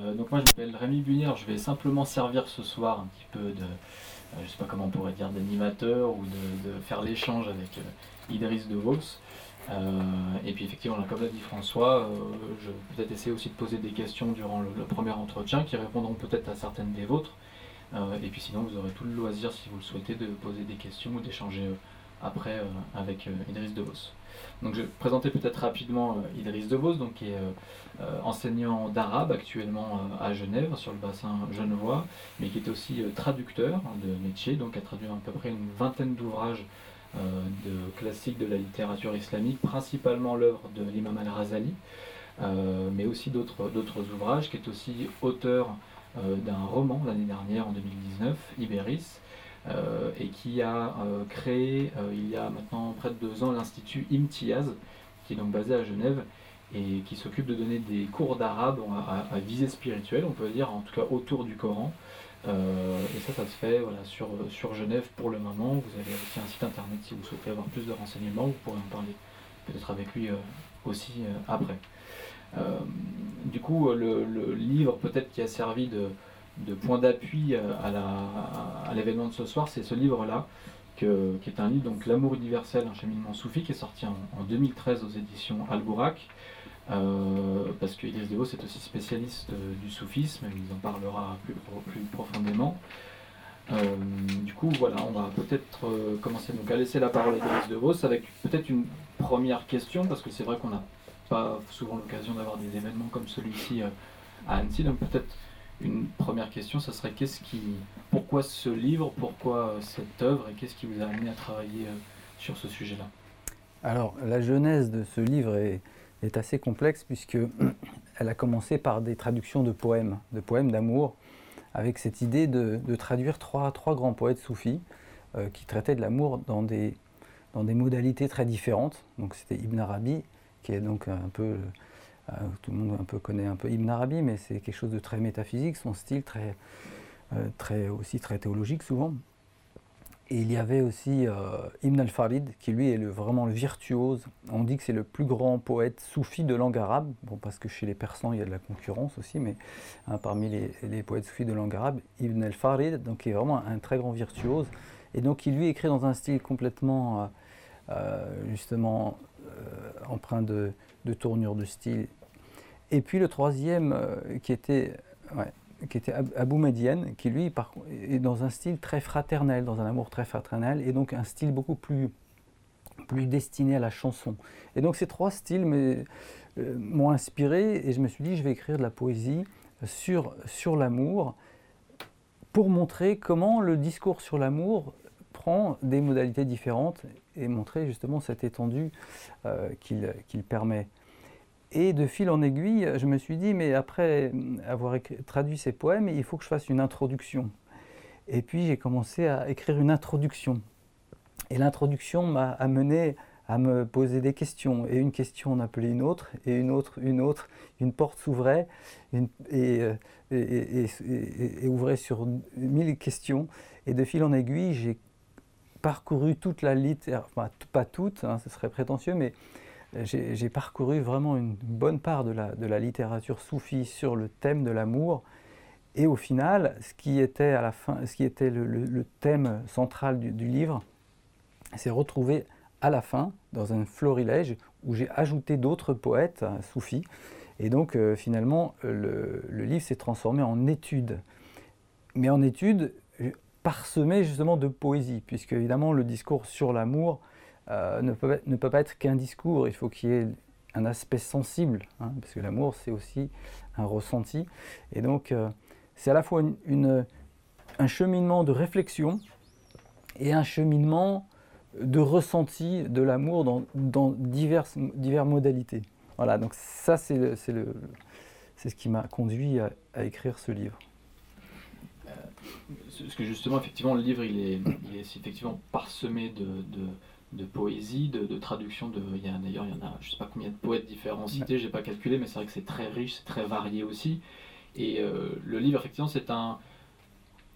Euh, donc moi je m'appelle Rémi Bunier, je vais simplement servir ce soir un petit peu de, euh, je sais pas comment on pourrait dire, d'animateur ou de, faire l'échange avec euh, Idriss de Vos. et puis effectivement, comme l'a dit François, je vais peut-être essayer aussi de poser des questions durant le, premier entretien qui répondront peut-être à certaines des vôtres. et puis sinon, vous aurez tout le loisir, si vous le souhaitez, de poser des questions ou d'échanger après avec Idriss de Vos. Je vais présenter peut-être rapidement euh, Idriss Devos, donc, qui est euh, euh, enseignant d'arabe actuellement à Genève, sur le bassin genevois, mais qui est aussi traducteur de métier, donc a traduit à peu près une vingtaine d'ouvrages classiques de la littérature islamique, principalement l'œuvre de l'imam al-Razali, mais aussi d'autres ouvrages, qui est aussi auteur d'un roman l'année dernière, en 2019, Ibéris, et qui a euh, créé euh, il y a maintenant près de deux ans l'Institut Imtiaz, qui est donc basé à Genève et qui s'occupe de donner des cours d'arabe à, visée spirituelle, on peut dire, en tout cas autour du Coran. et ça, ça se fait voilà, sur, sur Genève pour le moment. Vous avez aussi un site internet si vous souhaitez avoir plus de renseignements, vous pourrez en parler peut-être avec lui aussi après. du coup, le livre peut-être qui a servi de, de point d'appui euh, à l'événement de ce soir, c'est ce livre-là, qui est un livre, donc L'amour universel, un cheminement soufi, qui est sorti en, 2013 aux éditions al euh, parce que Idriss Devo c'est aussi spécialiste euh, du soufisme, il en parlera plus, profondément. du coup, voilà, on va peut-être commencer donc à laisser la parole à Idriss Devos avec peut-être une première question, parce que c'est vrai qu'on n'a pas souvent l'occasion d'avoir des événements comme celui-ci à Annecy, donc peut-être une première question, ce serait qu'est-ce qui, pourquoi ce livre, pourquoi cette œuvre et qu'est-ce qui vous a amené à travailler euh, sur ce sujet-là? Alors, la genèse de ce livre est, assez complexe puisque elle a commencé par des traductions de poèmes, de poèmes d'amour, avec cette idée de, traduire trois, grands poètes soufis euh, qui traitaient de l'amour dans des, dans des modalités très différentes. Donc c'était Ibn Arabi, qui est donc un peu euh, tout le monde un peu connaît un peu Ibn Arabi, mais c'est quelque chose de très métaphysique, son style très, euh, très, aussi très théologique souvent. Et il y avait aussi euh, Ibn al-Farid, qui lui est vraiment le virtuose. On dit que c'est le plus grand poète soufi de langue arabe, parce que chez les Persans il y a de la concurrence aussi, mais hein, parmi les, poètes soufis de langue arabe, Ibn al-Farid, donc qui est vraiment un très grand virtuose. Et donc il lui écrit dans un style complètement, justement, empreint de tournure de style et puis le troisième, euh, qui était, était Abou Medienne, qui lui est dans un style très fraternel, dans un amour très fraternel, et donc un style beaucoup plus, plus destiné à la chanson. Et donc ces trois styles euh, m'ont inspiré, et je me suis dit, je vais écrire de la poésie sur, sur l'amour, pour montrer comment le discours sur l'amour prend des modalités différentes et montrer justement cette étendue euh, qu'il permet. Et de fil en aiguille, je me suis dit, mais après avoir traduit ces poèmes, il faut que je fasse une introduction. Et puis j'ai commencé à écrire une introduction. Et l'introduction m'a amené à me poser des questions. Et une question en appelait une autre, et une autre, une autre. Une porte s'ouvrait et, et, et, ouvrait sur mille questions. Et de fil en aiguille, j'ai parcouru toute la littérature, enfin pas toute, hein, ce serait prétentieux, mais j'ai parcouru vraiment une bonne part de la, littérature soufie sur le thème de l'amour. Et au final, ce qui était, à la fin, ce qui était le, thème central du, livre s'est retrouvé à la fin dans un florilège où j'ai ajouté d'autres poètes hein, soufis. Et donc euh, finalement, le, le livre s'est transformé en étude. Mais en étude parsemée justement de poésie, puisque évidemment le discours sur l'amour euh, ne, peut, ne, peut, pas être qu'un discours, il faut qu'il y ait un aspect sensible, hein, parce que l'amour c'est aussi un ressenti. Et donc euh, c'est à la fois un cheminement de réflexion et un cheminement de ressenti de l'amour dans, dans diverses, modalités. Voilà, donc ça c'est ce qui m'a conduit à, écrire ce livre. Euh, parce que justement, effectivement, le livre, il est, il est effectivement parsemé de poésie, de, traduction. De, il y a, d'ailleurs, il y en a, je sais pas combien de poètes différents cités, j'ai pas calculé, mais c'est vrai que c'est très riche, c'est très varié aussi. Et euh, le livre, effectivement, c'est un.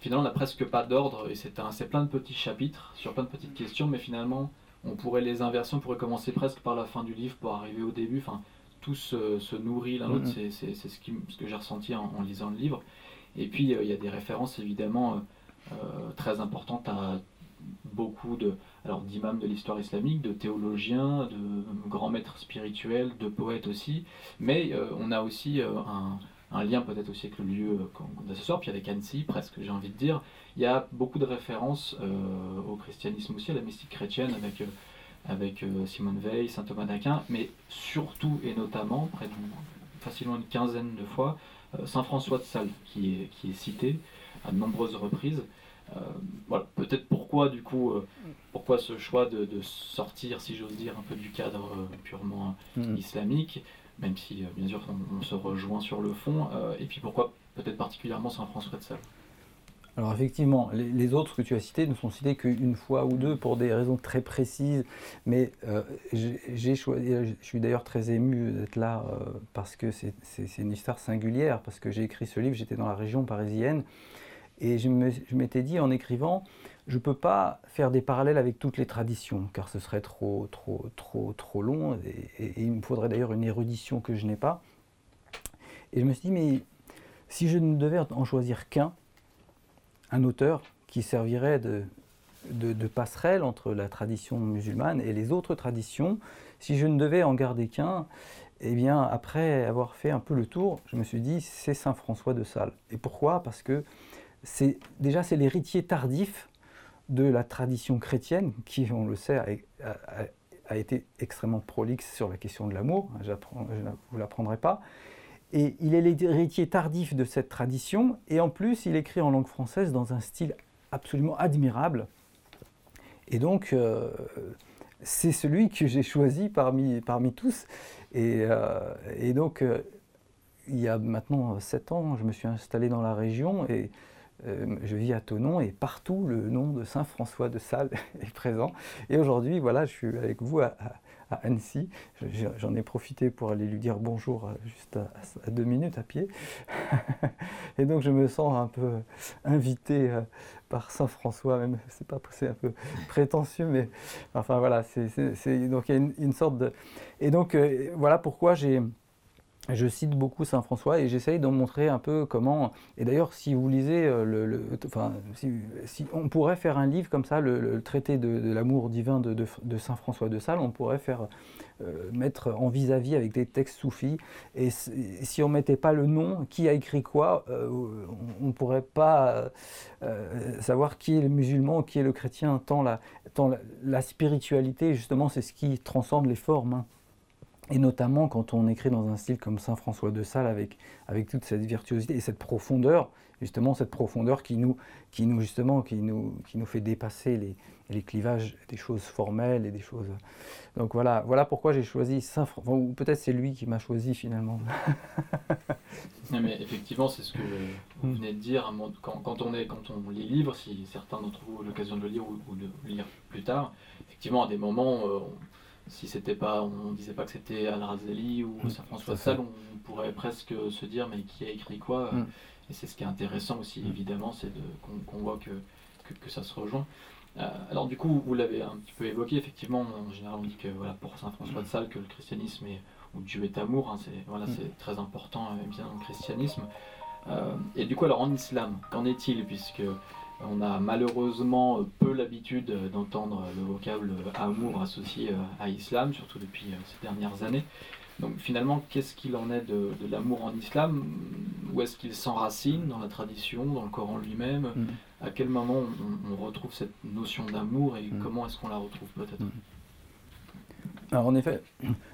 Finalement, on n'a presque pas d'ordre, et c'est, un, c'est plein de petits chapitres sur plein de petites questions, mais finalement, on pourrait les inverser, on pourrait commencer presque par la fin du livre pour arriver au début. Enfin, tout se, nourrit l'un l'autre, mm-hmm. c'est ce, ce, que j'ai ressenti en, lisant le livre. Et puis il y a des références évidemment très importantes à beaucoup de alors d'imams de l'histoire islamique, de théologiens, de grands maîtres spirituels, de poètes aussi, mais on a aussi un, un lien peut-être aussi avec le lieu de ce soir, puis avec Annecy presque, j'ai envie de dire. Il y a beaucoup de références euh, au christianisme aussi, à la mystique chrétienne avec, euh, avec euh, Simone Veil, saint Thomas d'Aquin, mais surtout et notamment, près de facilement une quinzaine de fois, saint François de Sales qui est, qui est cité à de nombreuses reprises. voilà, peut-être pourquoi du coup, pourquoi ce choix de, sortir, si j'ose dire, un peu du cadre purement mm. islamique, même si bien sûr on, se rejoint sur le fond, et puis pourquoi peut-être particulièrement Saint François de Sales? Alors effectivement, les, autres que tu as cités ne sont cités qu'une fois ou deux pour des raisons très précises, mais euh, j'ai choisi, je suis d'ailleurs très ému d'être là euh, parce que c'est une histoire singulière, parce que j'ai écrit ce livre, j'étais dans la région parisienne, et je m'étais dit en écrivant, je ne peux pas faire des parallèles avec toutes les traditions, car ce serait trop, trop, trop, trop long, et il me faudrait d'ailleurs une érudition que je n'ai pas. Et je me suis dit, mais si je ne devais en choisir qu'un, un auteur qui servirait de, de, passerelle entre la tradition musulmane et les autres traditions. Si je ne devais en garder qu'un, eh bien, après avoir fait un peu le tour, je me suis dit, c'est Saint François de Sales. Et pourquoi? Parce que c'est déjà c'est l'héritier tardif de la tradition chrétienne, qui, on le sait, a, été extrêmement prolixe sur la question de l'amour. Je ne vous l'apprendrai pas. Et il est l'héritier tardif de cette tradition, et en plus, il écrit en langue française dans un style absolument admirable. Et donc, euh, c'est celui que j'ai choisi parmi, parmi tous. Et, euh, donc, euh, il y a maintenant sept ans, je me suis installé dans la région et je vis à Tonon et partout le nom de Saint François de Sales est présent. Et aujourd'hui, voilà, je suis avec vous à, à Annecy. J'en ai profité pour aller lui dire bonjour euh, juste à, deux minutes à pied. et donc je me sens un peu invité euh, par Saint François, même c'est pas c'est un peu prétentieux, mais enfin voilà, c'est donc il y a une, sorte de et donc euh, voilà pourquoi j'ai je cite beaucoup Saint François et j'essaye d'en montrer un peu comment. Et d'ailleurs, si vous lisez, euh, le, enfin, si, on pourrait faire un livre comme ça, le, traité de, l'amour divin de, Saint François de Sales, on pourrait faire euh, mettre en vis-à-vis avec des textes soufis. Et si on mettait pas le nom, qui a écrit quoi, euh, on ne pourrait pas savoir qui est le musulman, qui est le chrétien, tant la, tant la, spiritualité, justement, c'est ce qui transcende les formes. Hein. Et notamment quand on écrit dans un style comme Saint François de Sales avec, avec toute cette virtuosité et cette profondeur, justement cette profondeur qui nous, qui nous, justement, qui nous, qui nous fait dépasser les, les clivages des choses formelles et des choses. Donc voilà, voilà pourquoi j'ai choisi Saint François, ou peut-être c'est lui qui m'a choisi finalement. mais effectivement, c'est ce que vous hmm. venez de dire. Quand, quand, on est, quand on lit livre, si certains d'entre vous ont l'occasion de le lire ou, de le lire plus tard, effectivement, à des moments, euh, si c'était pas, on disait pas que c'était Al-Razali ou mm, Saint François de Sales, on pourrait presque se dire mais qui a écrit quoi mm. Et c'est ce qui est intéressant aussi, mm. évidemment, c'est qu'on voit que, que, ça se rejoint. Euh, alors du coup, vous l'avez un petit peu évoqué, effectivement, en général on dit que voilà, pour Saint François de Sales, que le christianisme est, ou Dieu est amour, hein, c'est voilà, très important euh, bien dans le christianisme. Euh, et du coup, alors en islam, qu'en est-il Puisque on a malheureusement peu l'habitude d'entendre le vocable amour associé euh, à islam, surtout depuis euh, ces dernières années. Donc finalement, qu'est-ce qu'il en est de, l'amour en islam? Où est-ce qu'il s'enracine dans la tradition, dans le Coran lui-même? Mm. À quel moment on, retrouve cette notion d'amour et mm. comment est-ce qu'on la retrouve peut-être? Mm. Alors en effet,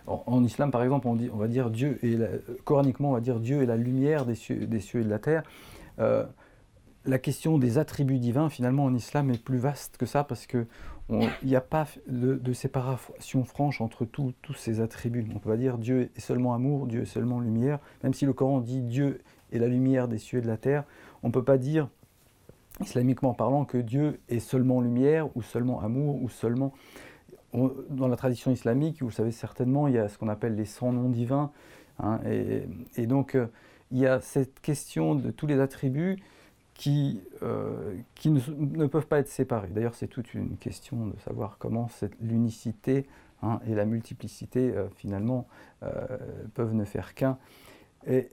en, islam par exemple, on, dit, on va dire Dieu et coraniquement on va dire Dieu est la lumière des cieux, des cieux et de la terre. Euh, la question des attributs divins, finalement, en islam est plus vaste que ça parce qu'il n'y a pas de, séparation franche entre tous ces attributs. On peut pas dire Dieu est seulement amour, Dieu est seulement lumière. Même si le Coran dit Dieu est la lumière des cieux et de la terre, on ne peut pas dire, islamiquement parlant, que Dieu est seulement lumière ou seulement amour ou seulement... dans la tradition islamique, vous le savez certainement, il y a ce qu'on appelle les 100 noms divins. Hein, et, donc, euh, il y a cette question de tous les attributs qui, qui ne, peuvent pas être séparés. D'ailleurs, c'est toute une question de savoir comment l'unicité hein, et la multiplicité, finalement, peuvent ne faire qu'un. Et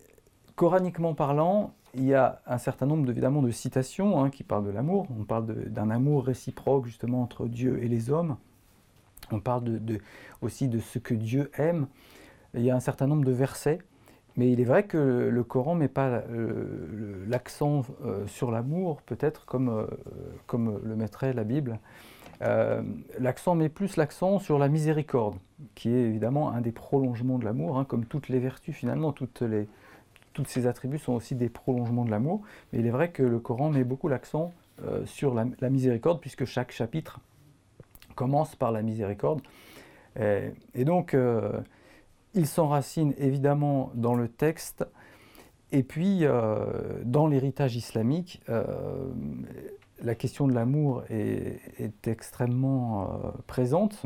coraniquement parlant, il y a un certain nombre évidemment de citations hein, qui parlent de l'amour. On parle d'un amour réciproque justement entre Dieu et les hommes. On parle aussi de ce que Dieu aime. Il y a un certain nombre de versets, mais il est vrai que le Coran ne met pas euh, l'accent euh, sur l'amour, peut-être comme, euh, comme le mettrait la Bible. l'accent met plus l'accent sur la miséricorde, qui est évidemment un des prolongements de l'amour, hein, comme toutes les vertus finalement, toutes les, tous ces attributs sont aussi des prolongements de l'amour. Mais il est vrai que le Coran met beaucoup l'accent sur la, miséricorde, puisque chaque chapitre commence par la miséricorde. Et, donc, il s'enracine évidemment dans le texte, et puis euh, dans l'héritage islamique, la question de l'amour est, extrêmement présente.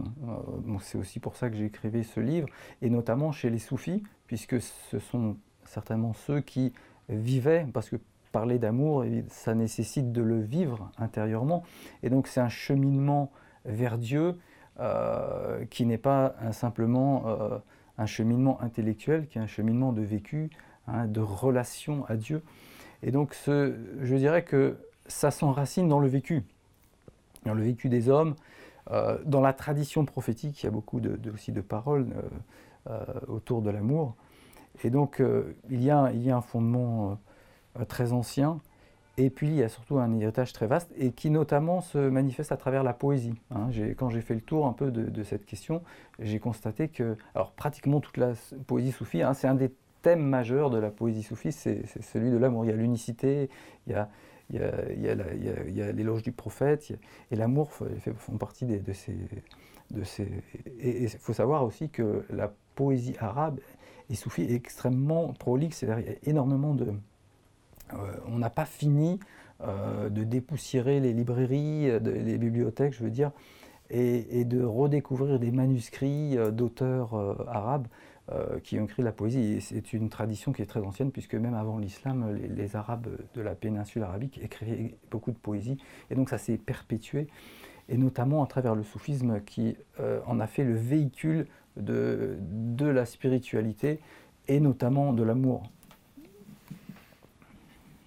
C'est aussi pour ça que j'ai écrit ce livre, et notamment chez les soufis, puisque ce sont certainement ceux qui vivaient, parce que parler d'amour, ça nécessite de le vivre intérieurement. Et donc c'est un cheminement vers Dieu euh, qui n'est pas simplement euh, un cheminement intellectuel, qui est un cheminement de vécu, hein, de relation à Dieu. Et donc ce, je dirais que ça s'enracine dans le vécu, dans le vécu des hommes, euh, dans la tradition prophétique, il y a beaucoup de, aussi de paroles autour de l'amour. Et donc, euh, il, y a, un fondement euh, très ancien, et puis il y a surtout un héritage très vaste, et qui notamment se manifeste à travers la poésie. Hein. Quand j'ai fait le tour un peu de, cette question, j'ai constaté que, alors pratiquement toute la poésie soufie, hein, c'est un des thèmes majeurs de la poésie soufie, c'est celui de l'amour. Il y a l'unicité, il y a, l'éloge du prophète, et l'amour font partie de ces... Et il faut savoir aussi que la poésie arabe et Soufi est extrêmement prolixe, il y a énormément de... Euh, on n'a pas fini euh, de dépoussiérer les librairies, euh, les bibliothèques, je veux dire, et, de redécouvrir des manuscrits d'auteurs arabes qui ont écrit la poésie. c'est une tradition qui est très ancienne, puisque même avant l'islam, les, Arabes de la péninsule arabique écrivaient beaucoup de poésie, et donc ça s'est perpétué, et notamment à travers le soufisme qui en a fait le véhicule de la spiritualité et notamment de l'amour.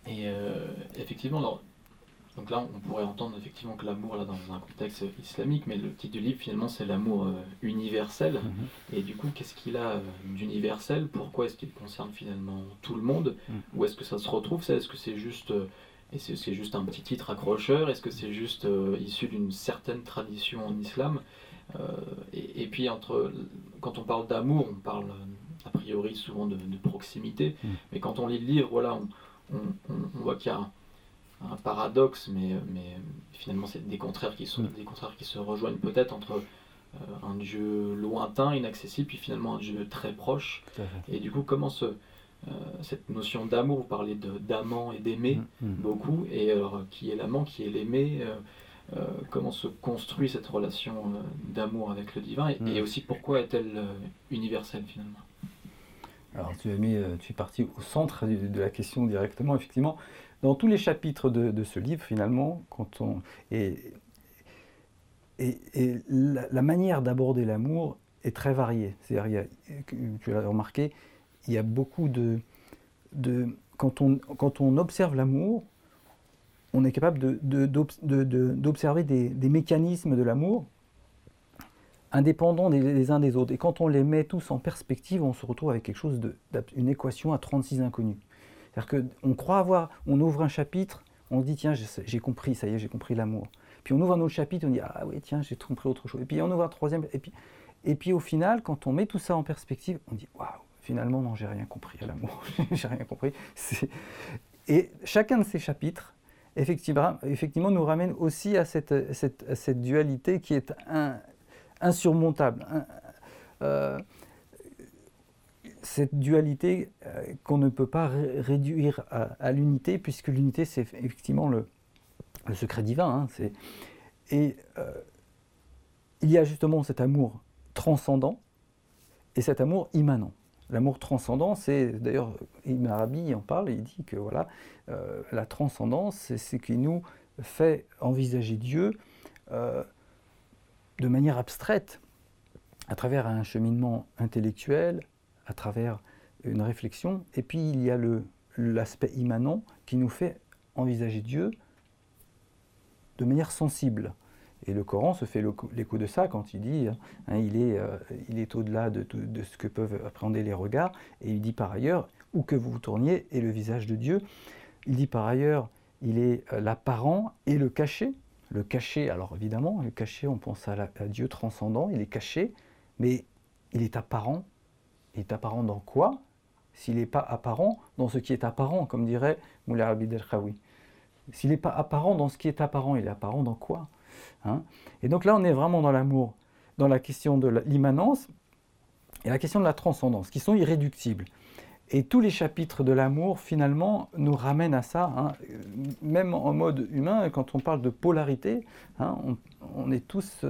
Et euh, effectivement, donc là, on pourrait entendre effectivement que l'amour, là, dans un contexte islamique, mais le titre du livre, finalement, c'est l'amour euh, universel. Mhm. Et du coup, qu'est-ce qu'il a euh, d'universel? Pourquoi est-ce qu'il concerne finalement tout le monde? Mhm. Où est-ce que ça se retrouve Est-ce que c'est juste, et c'est, juste un petit titre accrocheur? Est-ce que c'est juste issu d'une certaine tradition en islam? Euh, et, puis, entre, quand on parle d'amour, on parle a priori souvent de, proximité, mm. mais quand on lit le livre, voilà, on, voit qu'il y a un, paradoxe, mais, mais finalement, c'est des contraires qui, sont, mm. des contraires qui se rejoignent peut-être entre euh, un Dieu lointain, inaccessible, puis finalement un Dieu très proche. Et du coup, comment ce, euh, cette notion d'amour, vous parlez d'amant et d'aimer mm, beaucoup, et alors qui est l'amant, qui est l'aimé euh, comment se construit cette relation d'amour avec le divin et, mm. aussi pourquoi est-elle universelle finalement? Alors tu, as mis, tu es parti au centre de la question directement, effectivement. Dans tous les chapitres de, ce livre, finalement, quand on, et, et, la, manière d'aborder l'amour est très variée. C'est-à-dire, tu l'as remarqué, il y a beaucoup de... de quand, on, quand on observe l'amour, on est capable d'observer des, mécanismes de l'amour indépendants des, uns des autres. Et quand on les met tous en perspective, on se retrouve avec quelque chose une équation à 36 inconnus. C'est-à-dire qu'on croit avoir, on ouvre un chapitre, on se dit tiens j'ai compris, ça y est, j'ai compris l'amour. Puis on ouvre un autre chapitre, on dit ah oui tiens j'ai compris autre chose. Et puis on ouvre un troisième, et puis, et puis au final, quand on met tout ça en perspective, on dit waouh, finalement non j'ai rien compris à l'amour, j'ai rien compris. Et chacun de ces chapitres effectivement, nous ramène aussi à cette, dualité qui est insurmontable. Euh, cette dualité euh, qu'on ne peut pas réduire à, l'unité, puisque l'unité, c'est effectivement le, le, secret divin. Hein, et euh, il y a justement cet amour transcendant et cet amour immanent. L'amour transcendant, c'est d'ailleurs Ibn Arabi en parle, il dit que voilà, la transcendance, c'est ce qui nous fait envisager Dieu de manière abstraite, à travers un cheminement intellectuel, à travers une réflexion, et puis il y a l'aspect immanent qui nous fait envisager Dieu de manière sensible. Et le Coran se fait l'écho de ça quand il dit hein, il est, euh, il est au-delà de, de, ce que peuvent appréhender les regards. Et il dit par ailleurs, où que vous vous tourniez, est le visage de Dieu. Il dit par ailleurs, il est euh, l'apparent et le caché. Le caché, alors évidemment, le caché, on pense à, à, Dieu transcendant, il est caché, mais il est apparent. Il est apparent dans quoi? S'il n'est pas apparent dans ce qui est apparent, comme dirait Moulay Abid el-Khawi. S'il n'est pas apparent dans ce qui est apparent, il est apparent dans quoi Hein? et donc là, on est vraiment dans l'amour, dans la question de l'immanence et la question de la transcendance, qui sont irréductibles. Et tous les chapitres de l'amour, finalement, nous ramènent à ça. Hein. Même en mode humain, quand on parle de polarité, hein, on, est tous,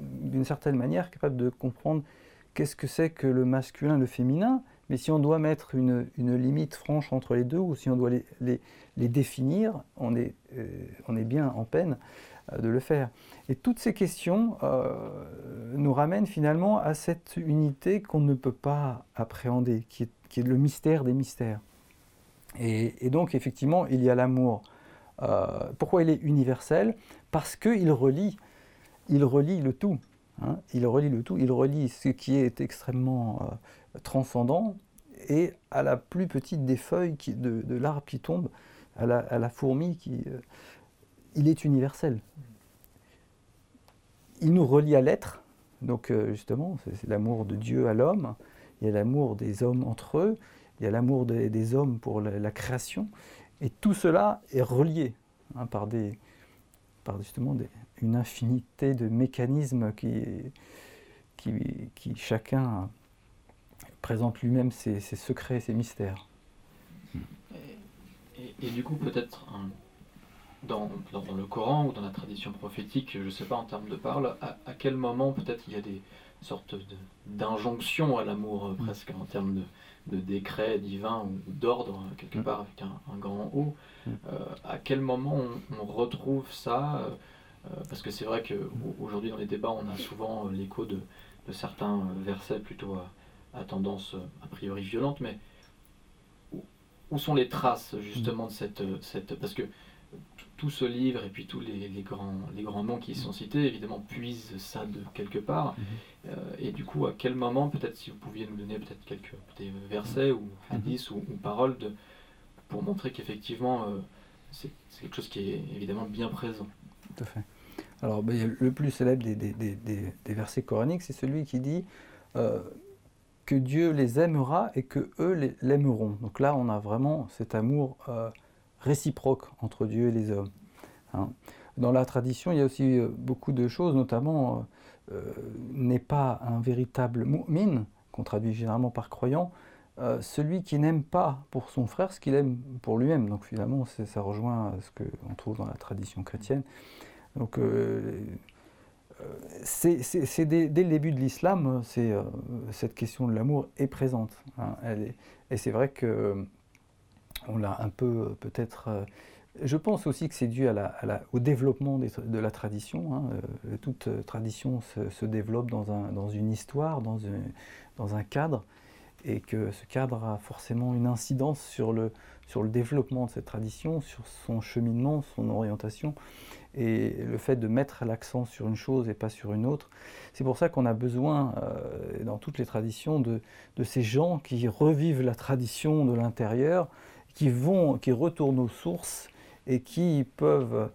d'une certaine manière, capables de comprendre qu'est-ce que c'est que le masculin, le féminin. Mais si on doit mettre une, limite franche entre les deux, ou si on doit les, définir, on est, euh, on est bien en peine euh, de le faire. Et toutes ces questions euh, nous ramènent finalement à cette unité qu'on ne peut pas appréhender, qui est, le mystère des mystères. Et, donc effectivement, il y a l'amour. Euh, pourquoi il est universel? Parce qu'il relie, il relie le tout. Hein. il relie le tout, il relie ce qui est extrêmement transcendant et à la plus petite des feuilles de, l'arbre qui tombe, à la fourmi qui il est universel. Il nous relie à l'être, donc euh, justement, c'est l'amour de Dieu à l'homme, il y a l'amour des hommes entre eux, il y a l'amour des, hommes pour la, création, et tout cela est relié hein, par, des, par justement une infinité de mécanismes qui, qui, chacun présente lui-même ses, secrets, ses mystères. et du coup, peut-être dans, le Coran ou dans la tradition prophétique, je ne sais pas en termes de parole, à, quel moment peut-être il y a des sortes d'injonctions à l'amour euh, mm. presque en termes de, de décret divin ou d'ordre quelque mm. part avec un, grand O. Mm. Euh, à quel moment on, retrouve ça euh, Parce que c'est vrai qu'aujourd'hui dans les débats on a souvent l'écho de, certains versets plutôt à, tendance a priori violente, mais où, sont les traces justement de cette, cette parce que tout ce livre et puis tous les, grands, les grands noms qui sont cités, évidemment, puisent ça de quelque part. Mhm. Euh, et du coup, à quel moment, peut-être si vous pouviez nous donner peut-être quelques versets ou mhm. hadiths ou, paroles de, pour montrer qu'effectivement, euh, c'est quelque chose qui est évidemment bien présent. Tout à fait. Alors, ben, le plus célèbre des, des, des, des versets coraniques, c'est celui qui dit euh, que Dieu les aimera et que eux l'aimeront. Donc là, on a vraiment cet amour réciproque entre Dieu et les hommes. Hein. Dans la tradition, il y a aussi euh, beaucoup de choses, notamment euh, euh, n'est pas un véritable mu'min, qu'on traduit généralement par croyant, celui qui n'aime pas pour son frère ce qu'il aime pour lui-même. Donc finalement, ça rejoint ce qu'on trouve dans la tradition chrétienne. Donc c'est dès, le début de l'islam, cette question de l'amour est présente. Hein. et c'est vrai que on l'a un peu euh, peut-être... Euh, je pense aussi que c'est dû au développement de la tradition. Hein, euh, toute tradition se, développe dans, une histoire, dans, un cadre, et que ce cadre a forcément une incidence sur le, développement de cette tradition, sur son cheminement, son orientation, et le fait de mettre l'accent sur une chose et pas sur une autre. C'est pour ça qu'on a besoin, dans toutes les traditions, de ces gens qui revivent la tradition de l'intérieur, qui, vont, qui retournent aux sources et qui peuvent,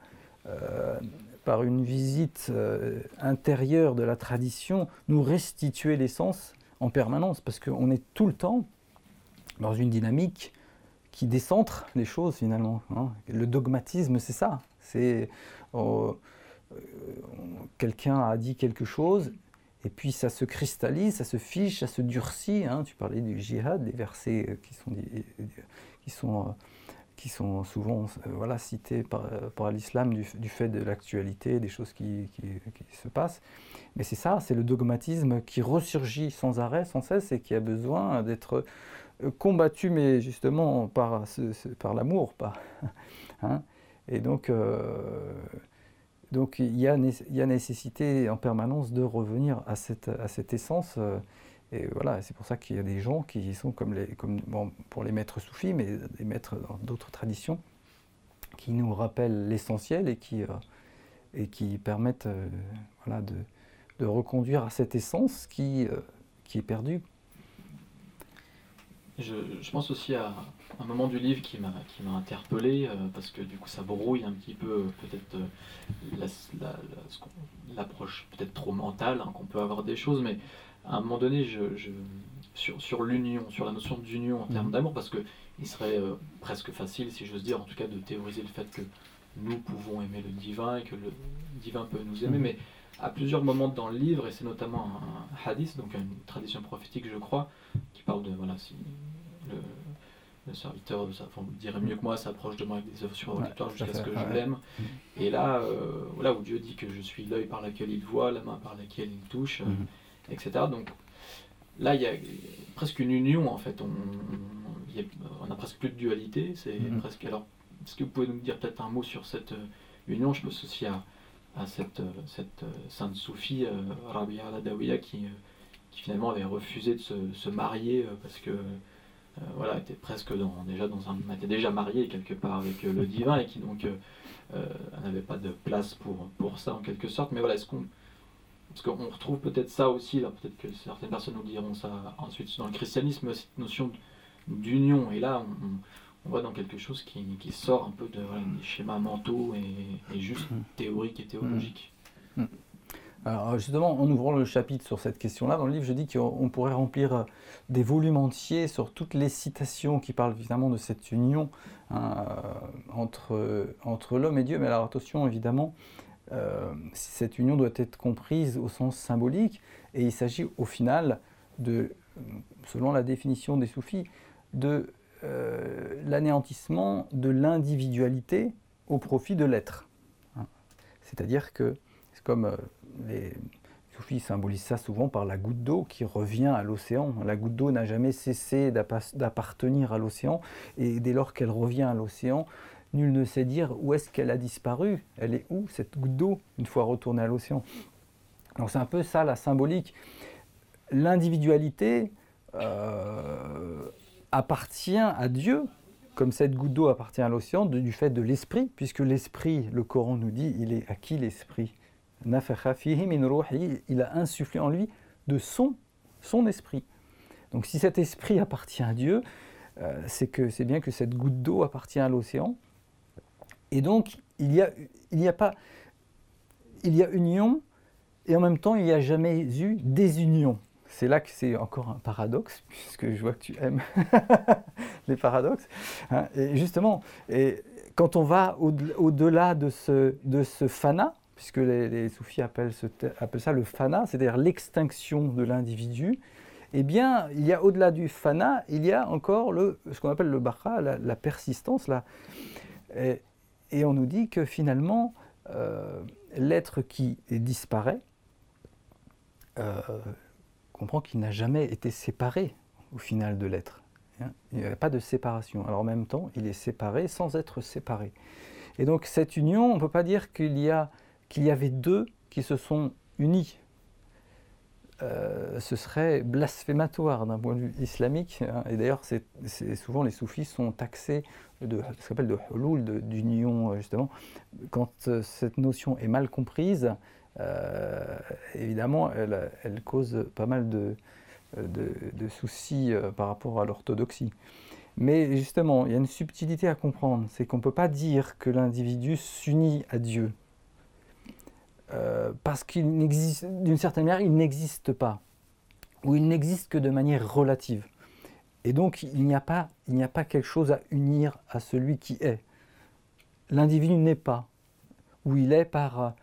euh, par une visite euh, intérieure de la tradition, nous restituer l'essence en permanence, parce qu'on est tout le temps dans une dynamique qui décentre les choses finalement. Hein. Le dogmatisme, c'est ça. C'est oh, euh, quelqu'un a dit quelque chose, et puis ça se cristallise, ça se fiche, ça se durcit. Hein. Tu parlais du jihad, des versets qui sont qui sont, euh, qui sont souvent euh, voilà, cités par, par l'islam du, fait de l'actualité, des choses qui, qui, se passent. Mais c'est ça, c'est le dogmatisme qui ressurgit sans arrêt, sans cesse, et qui a besoin d'être euh, combattu, mais justement par, par l'amour. Pas, hein. et donc, euh, donc il, y a, y a nécessité en permanence de revenir à cette, à cette essence. Euh, et voilà, c'est pour ça qu'il y a des gens qui sont comme, les, comme bon, pour les maîtres soufis, mais des maîtres dans d'autres traditions, qui nous rappellent l'essentiel et qui, et qui permettent voilà, de, de reconduire à cette essence qui, euh, qui est perdue. Je, pense aussi à un moment du livre qui m'a interpellé, euh, parce que du coup ça brouille un petit peu euh, peut-être l'approche peut-être trop mentale hein, qu'on peut avoir des choses, mais à un moment donné, je, je sur, sur l'union, sur la notion d'union en termes mmh. d'amour, parce qu'il serait presque facile, si j'ose dire, en tout cas de théoriser le fait que nous pouvons aimer le divin et que le divin peut nous aimer, mmh. mais à plusieurs moments dans le livre, et c'est notamment un hadith, donc une tradition prophétique, je crois, qui parle de voilà, si le, serviteur, ça, dirait mieux que moi, s'approche de moi avec des œuvres survolatoires jusqu'à ce que je l'aime. Mm. Et là, euh, voilà, où Dieu dit que je suis l'œil par lequel il voit, la main par laquelle il touche, euh. Etc. Donc là, il y a presque une union en fait. On, on, a presque plus de dualité. C'est mm. presque. Alors, est-ce que vous pouvez nous dire peut-être un mot sur cette euh, union? Je pense aussi à à cette, euh, cette euh, sainte soufie, euh, Rabia al qui, qui finalement avait refusé de se, se marier parce que voilà, était presque dans, déjà dans un, était déjà mariée quelque part avec le divin et qui donc n'avait pas de place pour, pour ça en quelque sorte. Mais voilà, est-ce qu'on parce qu'on retrouve peut-être ça aussi, là, peut-être que certaines personnes nous diront ça ensuite dans le christianisme, cette notion d'union. Et là, on, on va dans quelque chose qui, qui sort un peu de, des schémas mentaux et, juste mm. théoriques et théologiques. Mm. Mm. Alors justement, en ouvrant le chapitre sur cette question-là, dans le livre, je dis qu'on pourrait remplir euh, des volumes entiers sur toutes les citations qui parlent évidemment de cette union hein, entre, entre l'homme et Dieu. Mais alors attention, évidemment, cette union doit être comprise au sens symbolique, et il s'agit au final de, selon la définition des soufis, de euh, l'anéantissement de l'individualité au profit de l'être. Hein. C'est-à-dire que, comme euh, les soufis symbolisent ça souvent par la goutte d'eau qui revient à l'océan. La goutte d'eau n'a jamais cessé d'appartenir à l'océan, et dès lors qu'elle revient à l'océan, nul ne sait dire où est-ce qu'elle a disparu. Elle est où cette goutte d'eau une fois retournée à l'océan Donc c'est un peu ça la symbolique. L'individualité euh, appartient à Dieu, comme cette goutte d'eau appartient à l'océan, du fait de l'esprit, puisque l'esprit, le Coran nous dit, il est à qui l'esprit? Il a insufflé en lui de son, son esprit. Donc si cet esprit appartient à Dieu, euh, c'est bien que cette goutte d'eau appartient à l'océan. Et donc il y a, il y a pas, il y a union et en même temps il n'y a jamais eu désunion c'est là que c'est encore un paradoxe, puisque je vois que tu aimes les paradoxes. Hein. Et justement, et quand on va au-delà de ce, de ce fana, puisque les, soufis appellent, ça le fana, c'est-à-dire l'extinction de l'individu, eh bien, il y a au-delà du fana, il y a encore le, ce qu'on appelle le bara, la, persistance. Et, on nous dit que finalement, euh, l'être qui disparaît, euh, comprend qu'il n'a jamais été séparé au final de l'être. Hein. Il n'y a pas de séparation. Alors en même temps, il est séparé sans être séparé. Et donc cette union, on ne peut pas dire qu'il y avait deux qui se sont unis. Euh, ce serait blasphématoire d'un point de vue islamique. Hein. Et d'ailleurs, c'est, souvent les soufis sont taxés de ce qu'on appelle de hulul, d'union euh, justement. Quand euh, cette notion est mal comprise, évidemment, elle, cause pas mal de, soucis euh, par rapport à l'orthodoxie. Mais justement, il y a une subtilité à comprendre, c'est qu'on ne peut pas dire que l'individu s'unit à Dieu. Euh, parce qu'il n'existe, d'une certaine manière, il n'existe pas, ou il n'existe que de manière relative. Et donc, il n'y a pas, il n'y a pas quelque chose à unir à celui qui est. L'individu n'est pas, ou il est par,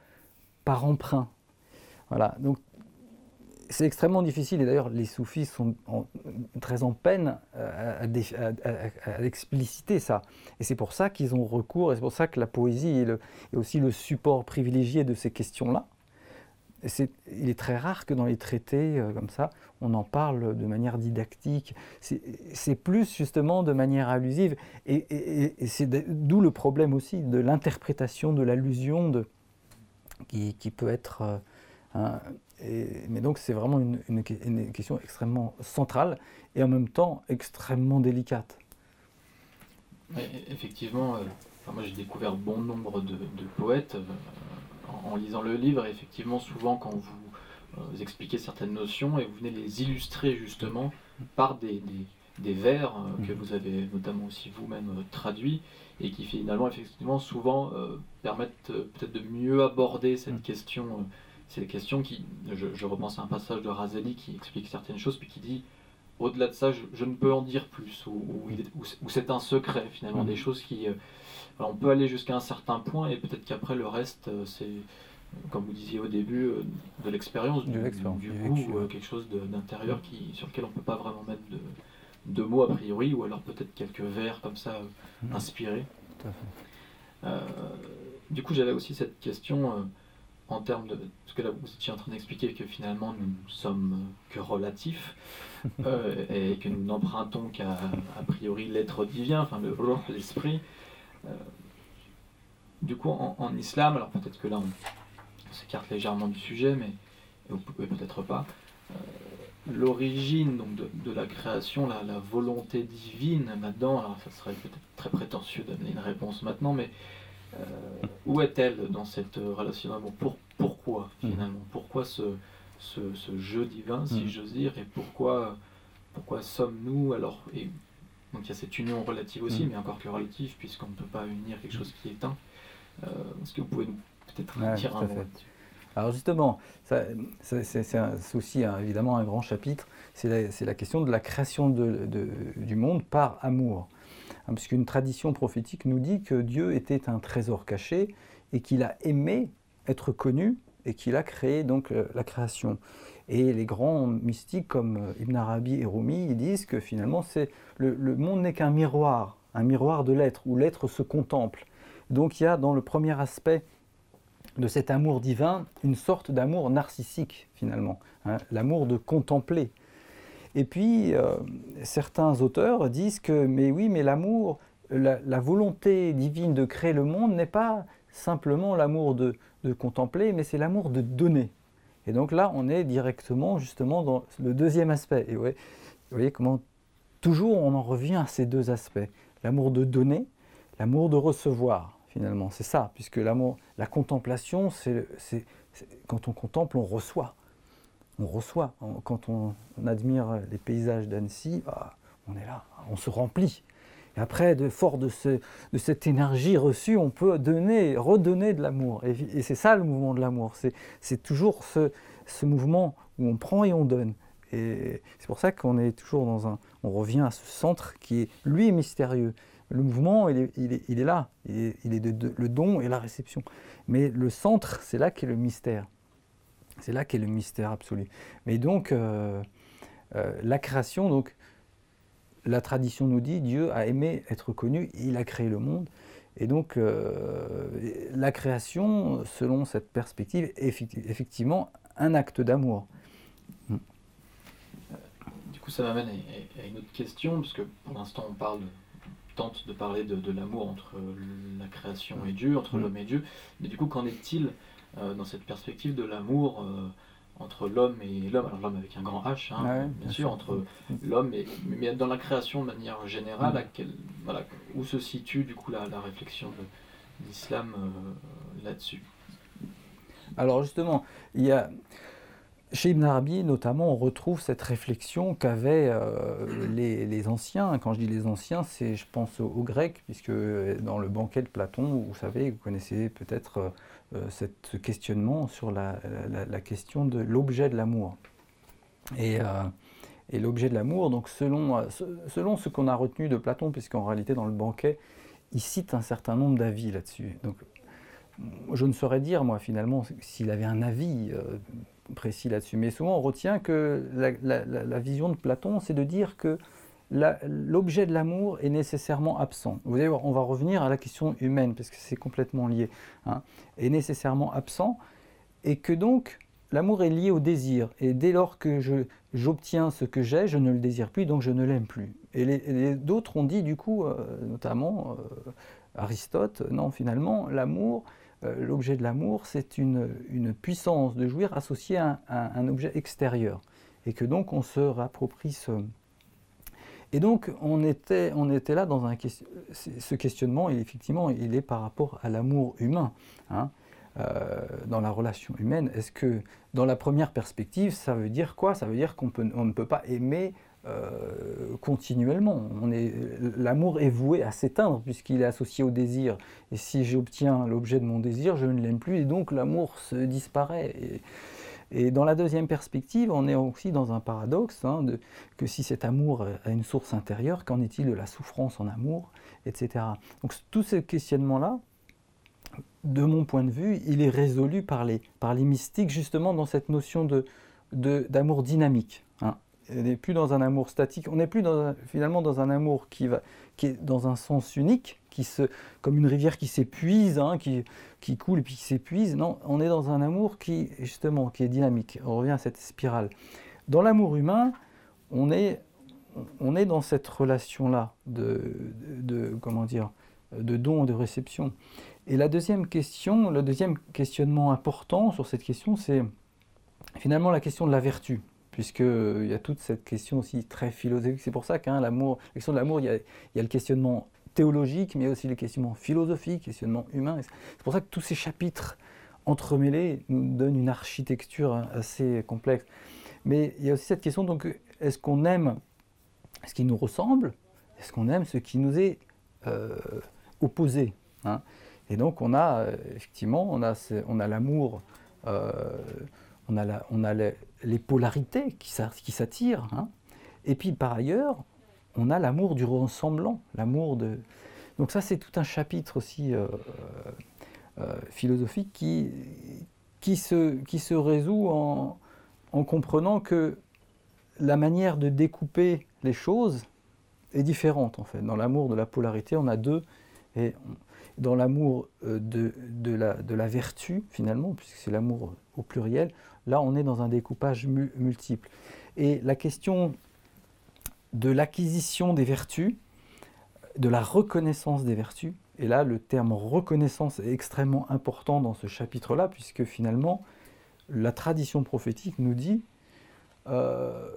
par emprunt. Voilà, donc c'est extrêmement difficile, et d'ailleurs les soufis sont très en peine euh, à, expliciter ça. Et c'est pour ça qu'ils ont recours, et c'est pour ça que la poésie est, aussi le support privilégié de ces questions-là. il est très rare que dans les traités euh, comme ça, on en parle de manière didactique. C'est plus justement de manière allusive. Et, c'est d'où le problème aussi de l'interprétation de l'allusion qui, qui, peut être. Euh, mais donc c'est vraiment une, une, question extrêmement centrale et en même temps extrêmement délicate. effectivement, euh, moi j'ai découvert bon nombre de, poètes en, lisant le livre. effectivement, souvent, quand vous, euh, expliquez certaines notions et vous venez les illustrer justement par des, des, vers euh, que vous avez notamment aussi vous-même euh, traduits et qui finalement, effectivement, souvent permettent peut-être de mieux aborder cette mhm. question. C'est des questions qui, je, repense à un passage de Razali qui explique certaines choses, puis qui dit au-delà de ça, je, ne peux en dire plus, ou, ou, c'est un secret finalement, des mhm. choses qui, on peut aller jusqu'à un certain point et peut-être qu'après le reste, euh, c'est, comme vous disiez au début, euh, de l'expérience, du, du, goût, euh, quelque chose d'intérieur qui, sur lequel on ne peut pas vraiment mettre de, mots a priori, ou alors peut-être quelques vers comme ça mmh. inspirés. du coup, j'avais aussi cette question en termes de. Parce que là, vous étiez en train d'expliquer que finalement, nous ne sommes que relatifs et que nous n'empruntons qu'à a priori l'être divin, enfin le l'esprit. Euh, du coup, en, islam, alors peut-être que là on, s'écarte légèrement du sujet, mais vous pouvez peut-être pas. Euh, l'origine donc de, la création, la, volonté divine là-dedans, alors ça serait peut-être très prétentieux d'amener une réponse maintenant, mais euh, où est-elle dans cette relation d'amour Pour, Pourquoi mmh. finalement Pourquoi ce, ce, jeu divin, si mmh. j'ose dire, et pourquoi, pourquoi sommes-nous alors et donc il y a cette union relative aussi, mm. mais encore que relative, puisqu'on ne peut pas unir quelque chose qui est éteint. Euh, Est-ce que vous pouvez peut-être dire un mot Alors justement, c'est aussi évidemment un grand chapitre, c'est la, question de la création de, du monde par amour. Hein, puisqu'une tradition prophétique nous dit que Dieu était un trésor caché et qu'il a aimé être connu et qu'il a créé donc euh, la création. Et les grands mystiques comme euh, Ibn Arabi et Rumi, ils disent que finalement c'est le, monde n'est qu'un miroir, un miroir de l'être, où l'être se contemple. Donc il y a dans le premier aspect de cet amour divin une sorte d'amour narcissique finalement, hein, l'amour de contempler. Et puis euh, certains auteurs disent que mais oui, mais l'amour, la, volonté divine de créer le monde n'est pas simplement l'amour de contempler, mais c'est l'amour de donner. Et donc là, on est directement justement dans le deuxième aspect. Et vous voyez, comment toujours on en revient à ces deux aspects. L'amour de donner, l'amour de recevoir, finalement. C'est ça, puisque l'amour, la contemplation, c'est quand on contemple, on reçoit. On reçoit. Quand on, admire les paysages d'Annecy, bah, on est là, on se remplit. Et après, de, fort de, ce, de, cette énergie reçue, on peut donner, redonner de l'amour. Et, c'est ça le mouvement de l'amour. C'est toujours ce, mouvement où on prend et on donne. Et c'est pour ça qu'on est toujours dans un. On revient à ce centre qui est, lui, mystérieux. Le mouvement, il est, là. Il est, il est de, le don et la réception. Mais le centre, c'est là qu'est le mystère. C'est là qu'est le mystère absolu. Mais donc, euh, euh, la création, donc, la tradition nous dit Dieu a aimé être connu, il a créé le monde. Et donc, euh, la création, selon cette perspective, est effectivement un acte d'amour. Hmm. Du coup, ça m'amène à, une autre question, parce que pour l'instant, on parle, tente de parler de, l'amour entre la création et Dieu, entre hmm. l'homme et Dieu. Mais du coup, qu'en est-il dans cette perspective de l'amour euh, entre l'homme et l'homme, alors l'homme avec un grand H, hein, bien, sûr, entre l'homme et mais dans la création de manière générale, à voilà, où se situe du coup la, la réflexion de l'islam euh, là-dessus? Alors justement, il y a chez Ibn Arabi, notamment, on retrouve cette réflexion qu'avaient euh, les, anciens. Quand je dis les anciens, c'est, je pense aux, Grecs, puisque dans le banquet de Platon, vous savez, vous connaissez peut-être euh, ce questionnement sur la, question de l'objet de l'amour. Et, euh, et l'objet de l'amour, donc selon, selon ce qu'on a retenu de Platon, puisqu'en réalité, dans le banquet, il cite un certain nombre d'avis là-dessus. Donc, je ne saurais dire, moi, finalement, s'il avait un avis précis là-dessus. Mais souvent, on retient que la, vision de Platon, c'est de dire que l'objet de l'amour est nécessairement absent. Vous allez voir, on va revenir à la question humaine, parce que c'est complètement lié, hein, est nécessairement absent, et que donc l'amour est lié au désir. Et dès lors que j'obtiens ce que j'ai, je ne le désire plus, donc je ne l'aime plus. Et d'autres ont dit, du coup, euh, notamment euh, Aristote, non, finalement, l'amour, euh, l'objet de l'amour, c'est une, puissance de jouir associée à un, objet extérieur. Et que donc on se réapproprie ce. Et donc on était, on était là dans un ce questionnement, et effectivement, il est par rapport à l'amour humain. Hein. Euh, dans la relation humaine. Est-ce que dans la première perspective, ça veut dire quoi? Ça veut dire qu'on ne peut pas aimer euh, continuellement. L'amour est voué à s'éteindre puisqu'il est associé au désir. Et si j'obtiens l'objet de mon désir, je ne l'aime plus et donc l'amour se disparaît. Dans la deuxième perspective, on est aussi dans un paradoxe, hein, que si cet amour a une source intérieure, qu'en est-il de la souffrance en amour, etc. Donc tous ces questionnements-là, de mon point de vue, il est résolu par les, par les mystiques justement dans cette notion de, d'amour dynamique. Hein. On n'est plus dans un amour statique, on n'est plus finalement dans un amour qui, va, qui est dans un sens unique, qui se, comme une rivière qui s'épuise, hein, qui, qui coule et puis qui s'épuise. Non, on est dans un amour qui justement qui est dynamique. On revient à cette spirale. Dans l'amour humain, on est, on est dans cette relation-là de, de, comment dire, de don de réception. Et la deuxième question, le deuxième questionnement important sur cette question, c'est finalement la question de la vertu, puisqu'il euh, y a toute cette question aussi très philosophique. C'est pour ça qu'un l'amour, la question de l'amour, il, y, a, le questionnement théologique, mais aussi le questionnement philosophique, le questionnement humain. C'est pour ça que tous ces chapitres entremêlés nous donnent une architecture assez complexe. Mais il y a aussi cette question, donc, est-ce qu'on aime ce qui nous ressemble? Est-ce qu'on aime ce qui nous est euh, opposé hein? Et donc on a euh, effectivement, on a, on a l'amour, euh, on a, on a les, polarités qui, qui s'attirent. Hein? Et puis par ailleurs, on a l'amour du ressemblant, l'amour de... Donc ça c'est tout un chapitre aussi euh, philosophique qui, qui, se, qui se résout en, en comprenant que la manière de découper les choses est différente en fait. Dans l'amour de la polarité, on a deux, et dans l'amour euh, de, de, la, de, la, vertu, finalement, puisque c'est l'amour au pluriel, là on est dans un découpage multiple. Et la question de l'acquisition des vertus, de la reconnaissance des vertus, et là le terme reconnaissance est extrêmement important dans ce chapitre-là, puisque finalement la tradition prophétique nous dit euh,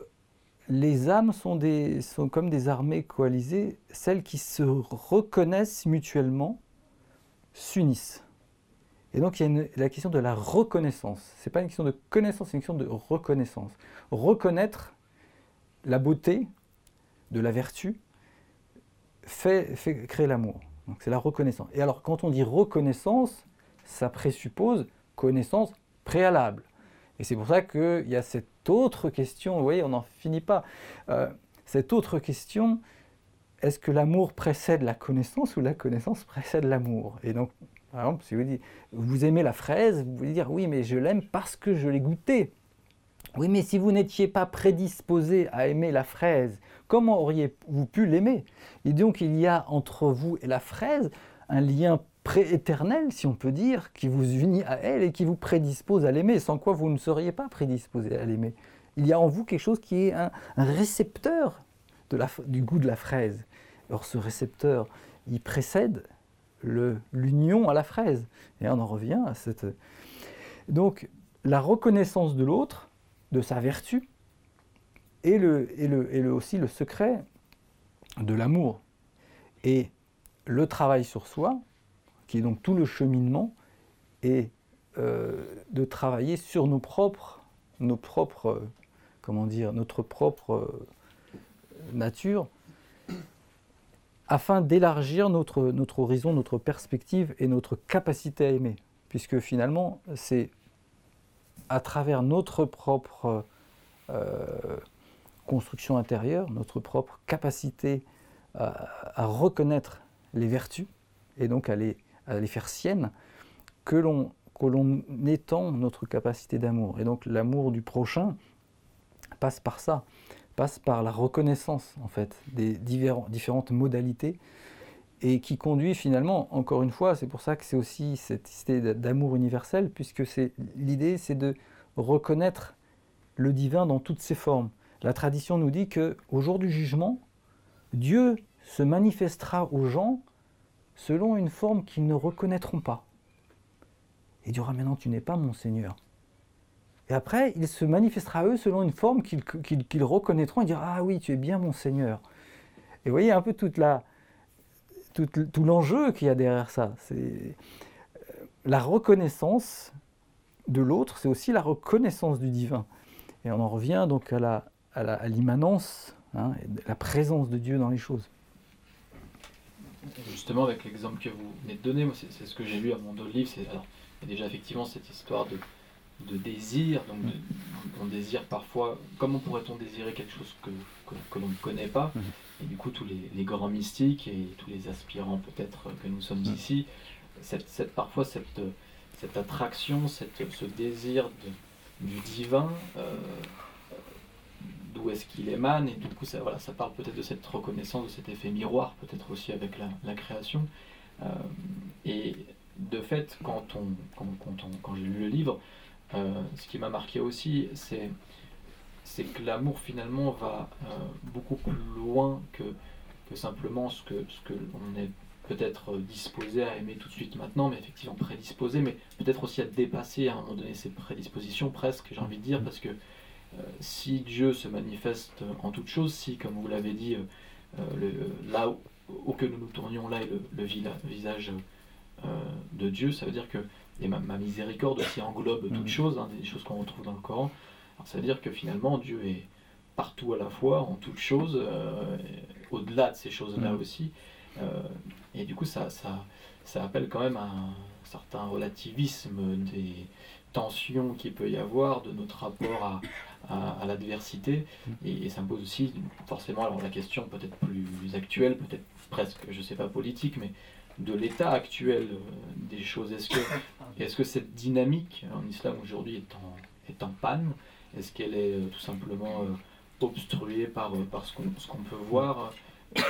les âmes sont, des, sont comme des armées coalisées, celles qui se reconnaissent mutuellement s'unissent. Et donc il y a la question de la reconnaissance. Ce n'est pas une question de connaissance, c'est une question de reconnaissance. Reconnaître la beauté de la vertu fait, fait créer l'amour. Donc c'est la reconnaissance. Et alors quand on dit reconnaissance, ça présuppose connaissance préalable. Et c'est pour ça qu'il y a cette autre question, vous voyez, on n'en finit pas. Euh, cette autre question est-ce que l'amour précède la connaissance ou la connaissance précède l'amour? Et donc, par exemple, si vous dites, vous aimez la fraise, vous pouvez dire, oui, mais je l'aime parce que je l'ai goûtée. Oui, mais si vous n'étiez pas prédisposé à aimer la fraise, comment auriez-vous pu l'aimer? Et donc, il y a entre vous et la fraise un lien prééternel, si on peut dire, qui vous unit à elle et qui vous prédispose à l'aimer, sans quoi vous ne seriez pas prédisposé à l'aimer. Il y a en vous quelque chose qui est un, récepteur du goût de la fraise. Or, ce récepteur, il précède l'union à la fraise. Et on en revient à cette... Donc, la reconnaissance de l'autre, de sa vertu, est, le, le, aussi le secret de l'amour. Et le travail sur soi, qui est donc tout le cheminement, est euh, de travailler sur nos propres, nos propres, comment dire, notre propre euh, nature, afin d'élargir notre horizon, notre perspective et notre capacité à aimer. Puisque finalement, c'est à travers notre propre euh, construction intérieure, notre propre capacité à, reconnaître les vertus et donc à les, à les faire siennes, que l'on que l'on étend notre capacité d'amour. Et donc l'amour du prochain passe par ça passe par la reconnaissance en fait des différentes modalités et qui conduit finalement, encore une fois, c'est pour ça que c'est aussi cette idée d'amour universel, puisque c'est l'idée, c'est de reconnaître le divin dans toutes ses formes. La tradition nous dit que au jour du jugement, Dieu se manifestera aux gens selon une forme qu'ils ne reconnaîtront pas. Il dira maintenant tu n'es pas mon Seigneur. Et après, il se manifestera à eux selon une forme qu'ils reconnaîtront et dira ah oui tu es bien mon Seigneur. Et vous voyez un peu toute la, tout, tout l'enjeu qu'il y a derrière ça. C'est euh, la reconnaissance de l'autre, c'est aussi la reconnaissance du divin. Et on en revient donc à l'immanence, hein, la présence de Dieu dans les choses. Justement, avec l'exemple que vous venez de donner, c'est ce que j'ai lu à mon dos de livre. Alors, il y a déjà effectivement cette histoire de, de désir. Donc, on désire parfois. Comment pourrait-on désirer quelque chose que, que, l'on ne connaît pas? Mhm. Et du coup, tous les, grands mystiques et tous les aspirants, peut-être, que nous sommes ici, cette, cette, parfois cette, cette attraction, cette, ce désir de, du divin, euh, d'où est-ce qu'il émane, et du coup, ça, voilà, ça parle peut-être de cette reconnaissance, de cet effet miroir, peut-être aussi avec la, la création. Euh, et de fait, quand, on, quand, quand, quand j'ai lu le livre, euh, ce qui m'a marqué aussi, c'est c'est que l'amour finalement va euh, beaucoup plus loin que, que simplement ce que, ce que l'on est peut-être disposé à aimer tout de suite maintenant, mais effectivement prédisposé, mais peut-être aussi à dépasser à un moment donné ses prédispositions presque, j'ai envie de dire, parce que euh, si Dieu se manifeste en toute chose, si, comme vous l'avez dit, le, là où, que nous nous tournions, là est le, le visage de Dieu, ça veut dire que et ma, miséricorde aussi englobe toutes mm. choses, hein, des choses qu'on retrouve dans le Coran. Alors, ça veut dire que finalement, Dieu est partout à la fois, en toutes choses, euh, au-delà de ces choses-là mm. aussi. Euh, et du coup, ça, ça, ça appelle quand même un certain relativisme des tensions qu'il peut y avoir, de notre rapport à, à, l'adversité. Mm. Et, ça me pose aussi forcément alors la question peut-être plus actuelle, peut-être presque, je ne sais pas, politique, mais de l'état actuel euh, des choses. Est-ce que, est que cette dynamique en islam aujourd'hui est en, est en panne? Est-ce qu'elle est euh, tout simplement euh, obstruée par, par ce qu'on peut voir?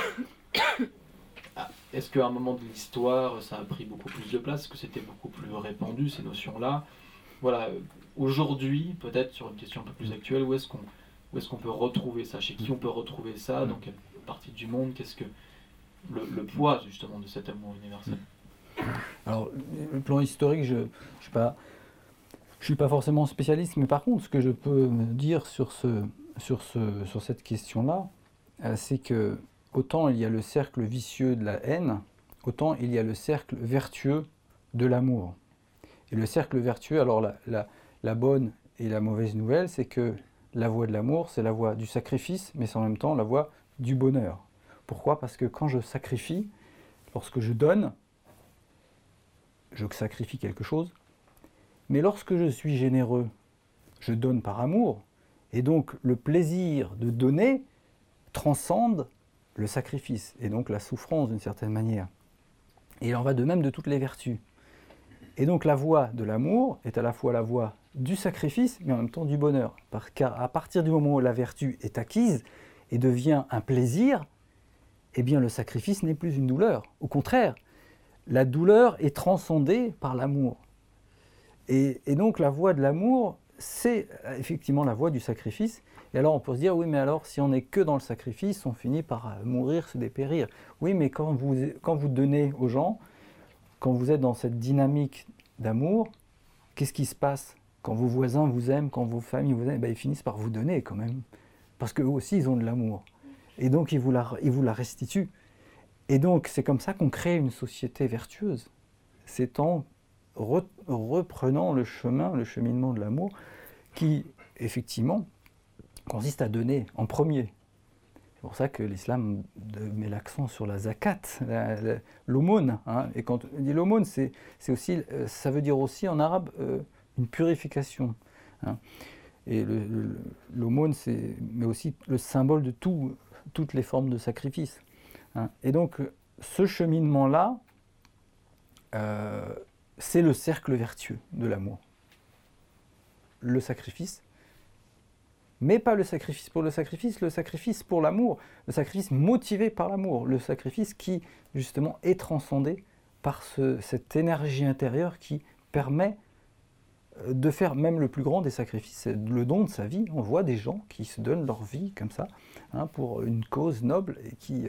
Ah, Est-ce qu'à un moment de l'histoire, ça a pris beaucoup plus de place? Est-ce que c'était beaucoup plus répandu, ces notions-là? Voilà, aujourd'hui, peut-être sur une question un peu plus actuelle, où est-ce qu'on est qu'on peut retrouver ça? Chez qui on peut retrouver ça? Dans quelle partie du monde? Qu'est-ce que le, poids justement de cet amour universel? Alors, le plan historique, je ne suis, pas, je suis pas forcément spécialiste, mais par contre, ce que je peux me dire sur, ce, sur, ce, sur cette question-là, euh, c'est que autant il y a le cercle vicieux de la haine, autant il y a le cercle vertueux de l'amour. Et le cercle vertueux, alors la, la bonne et la mauvaise nouvelle, c'est que la voie de l'amour, c'est la voie du sacrifice, mais c'est en même temps la voie du bonheur. Pourquoi? Parce que quand je sacrifie, lorsque je donne, je sacrifie quelque chose. Mais lorsque je suis généreux, je donne par amour. Et donc le plaisir de donner transcende le sacrifice et donc la souffrance d'une certaine manière. Et il en va de même de toutes les vertus. Et donc la voie de l'amour est à la fois la voie du sacrifice, mais en même temps du bonheur. Car à partir du moment où la vertu est acquise et devient un plaisir, eh bien le sacrifice n'est plus une douleur. Au contraire, la douleur est transcendée par l'amour. Et, donc la voie de l'amour, c'est euh, effectivement la voie du sacrifice. Et alors on peut se dire, oui, mais alors si on n'est que dans le sacrifice, on finit par euh, mourir, se dépérir. Oui, mais quand vous, quand vous donnez aux gens, quand vous êtes dans cette dynamique d'amour, qu'est-ce qui se passe? Quand vos voisins vous aiment, quand vos familles vous aiment, ben, ils finissent par vous donner quand même. Parce qu'eux aussi, ils ont de l'amour. Et donc, il vous la, il vous la restitue. Et donc, c'est comme ça qu'on crée une société vertueuse. C'est en reprenant le chemin, le cheminement de l'amour, qui, effectivement, consiste à donner en premier. C'est pour ça que l'islam met l'accent sur la zakat, l'aumône. Hein. Et quand on dit l'aumône, c'est aussi, euh, ça veut dire aussi en arabe euh, une purification. Hein. Et l'aumône, c'est mais aussi le symbole de tout, toutes les formes de sacrifice. Hein. Et donc, ce cheminement-là, euh, c'est le cercle vertueux de l'amour. Le sacrifice, mais pas le sacrifice pour le sacrifice, le sacrifice pour l'amour, le sacrifice motivé par l'amour, le sacrifice qui, justement, est transcendé par cette énergie intérieure qui permet de faire même le plus grand des sacrifices, le don de sa vie. On voit des gens qui se donnent leur vie comme ça hein, pour une cause noble et qui,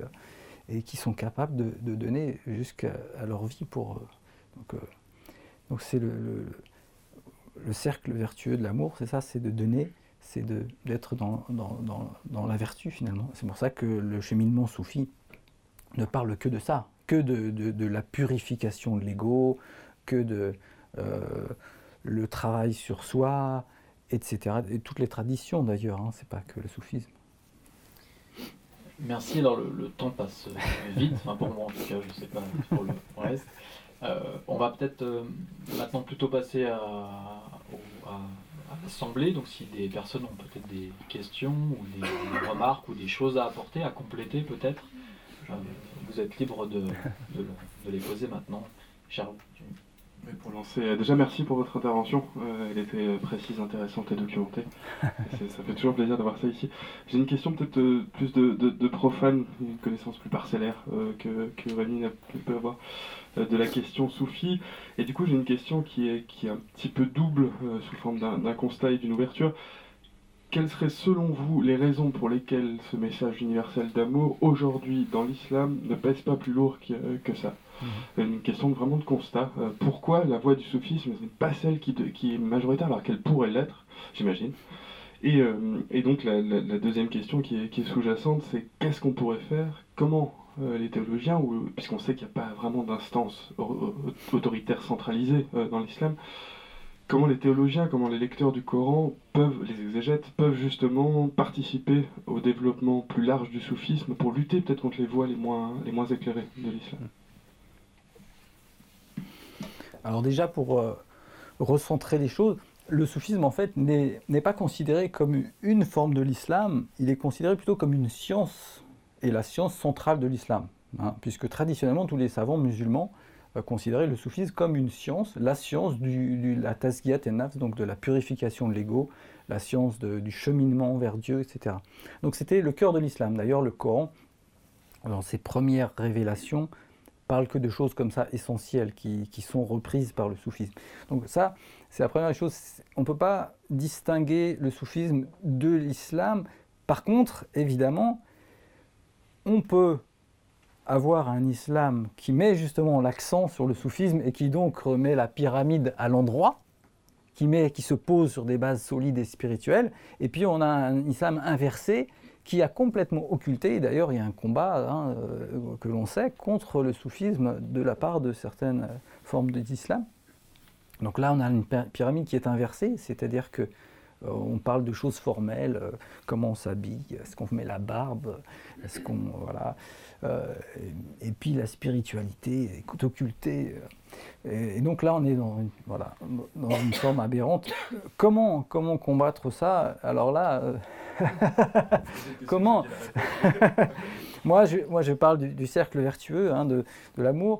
qui sont capables de, donner jusqu'à leur vie pour. donc, donc c'est le, le, cercle vertueux de l'amour, c'est ça, c'est de donner, c'est d'être dans, dans, la vertu finalement. C'est pour ça que le cheminement soufi ne parle que de ça, que de, la purification de l'ego, que de euh, le travail sur soi, etc. Et toutes les traditions d'ailleurs, hein, c'est pas que le soufisme. Merci. Alors le, temps passe vite, pour moi en tout cas, je ne sais pas pour le reste. Euh, on va peut-être euh, maintenant plutôt passer à, l'Assemblée. Donc si des personnes ont peut-être des questions ou des, remarques ou des choses à apporter, à compléter peut-être, euh, vous êtes libre de, les poser maintenant. Charles. Pour lancer, déjà merci pour votre intervention. elle était précise, intéressante et documentée. ça fait toujours plaisir d'avoir ça ici. J'ai une question peut-être plus de, profane, une connaissance plus parcellaire que, que Rémi peut avoir. Euh, de la question soufie. Et du coup, j'ai une question qui est, qui est un petit peu double, euh, sous forme d'un constat et d'une ouverture. Quelles seraient selon vous les raisons pour lesquelles ce message universel d'amour, aujourd'hui dans l'islam, ne pèse pas plus lourd que, que ça? Mhm. Une question vraiment de constat. Euh, pourquoi la voie du soufisme n'est pas celle qui, est majoritaire alors qu'elle pourrait l'être, j'imagine? Et, et, donc la, deuxième question qui est, sous-jacente, c'est qu'est-ce qu'on pourrait faire? Comment euh, les théologiens, puisqu'on sait qu'il n'y a pas vraiment d'instance autoritaire centralisée euh, dans l'islam, comment les théologiens, comment les lecteurs du Coran peuvent, les exégètes, peuvent justement participer au développement plus large du soufisme pour lutter peut-être contre les voies les moins éclairées de l'islam? Alors déjà, pour euh, recentrer les choses, le soufisme en fait n'est pas considéré comme une forme de l'islam, il est considéré plutôt comme une science est la science centrale de l'islam, hein, puisque traditionnellement tous les savants musulmans euh, considéraient le soufisme comme une science, la science de la tasgiyat et nafs, donc de la purification de l'ego, la science du cheminement vers Dieu, etc. Donc c'était le cœur de l'islam. D'ailleurs, le Coran, dans ses premières révélations, parle que de choses comme ça essentielles qui, qui sont reprises par le soufisme. Donc ça, c'est la première chose. On ne peut pas distinguer le soufisme de l'islam. Par contre, évidemment, on peut avoir un islam qui met justement l'accent sur le soufisme et qui donc remet la pyramide à l'endroit, qui, qui se pose sur des bases solides et spirituelles, et puis on a un islam inversé qui a complètement occulté, d'ailleurs il y a un combat hein, euh, que l'on sait contre le soufisme de la part de certaines formes d'islam. Donc là on a une pyramide qui est inversée, c'est-à-dire que euh, on parle de choses formelles, euh, comment on s'habille, est-ce qu'on met la barbe, est-ce qu'on voilà, euh, et, puis la spiritualité est occultée. Et, donc là, on est dans une, voilà, dans une forme aberrante. Comment, comment combattre ça? Alors là, comment? Moi, je, moi, je parle du, cercle vertueux, hein, de, de l'amour.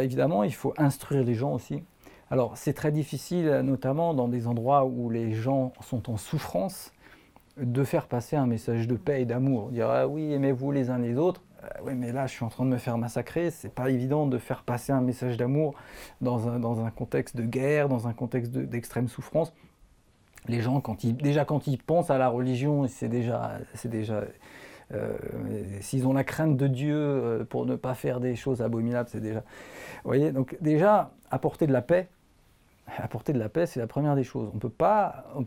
évidemment, il faut instruire les gens aussi. Alors c'est très difficile, notamment dans des endroits où les gens sont en souffrance, de faire passer un message de paix et d'amour. Dire ah oui, aimez-vous les uns les autres. Euh, oui, mais là, je suis en train de me faire massacrer. C'est pas évident de faire passer un message d'amour dans un, contexte de guerre, dans un contexte d'extrême souffrance. Les gens, quand ils, déjà quand ils pensent à la religion, c'est déjà, c'est déjà, euh, s'ils ont la crainte de Dieu euh, pour ne pas faire des choses abominables, c'est déjà. Vous voyez, donc déjà apporter de la paix, apporter de la paix, c'est la première des choses. On ne peut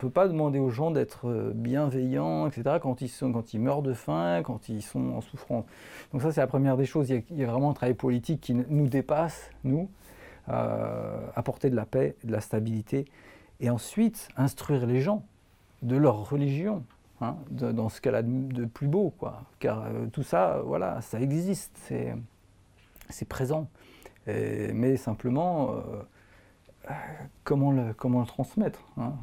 pas demander aux gens d'être euh, bienveillants, etc., quand ils, sont, quand ils meurent de faim, quand ils sont en souffrance. Donc ça, c'est la première des choses. Il y, a, vraiment un travail politique qui nous dépasse, nous, euh, apporter de la paix, de la stabilité, et ensuite instruire les gens de leur religion, hein, dans ce qu'elle a de, plus beau, quoi. Car euh, tout ça, voilà, ça existe, c'est présent. mais simplement comment, le, comment le transmettre hein?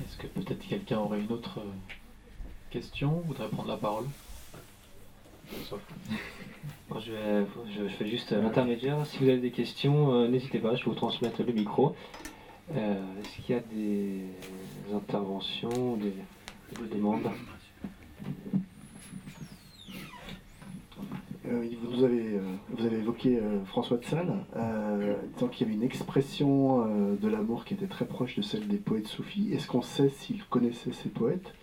Est-ce que peut-être quelqu'un aurait une autre euh, question? Voudrait prendre la parole? Je, fais juste l'intermédiaire. Si vous avez des questions, euh, n'hésitez pas, je vais vous transmettre le micro. Euh, est-ce qu'il y a des interventions, des demandes? Avez, euh, vous avez évoqué euh, François de Sales, disant qu'il y avait une expression de l'amour qui était très proche de celle des poètes soufis. Est-ce qu'on sait s'il connaissait ces poètes?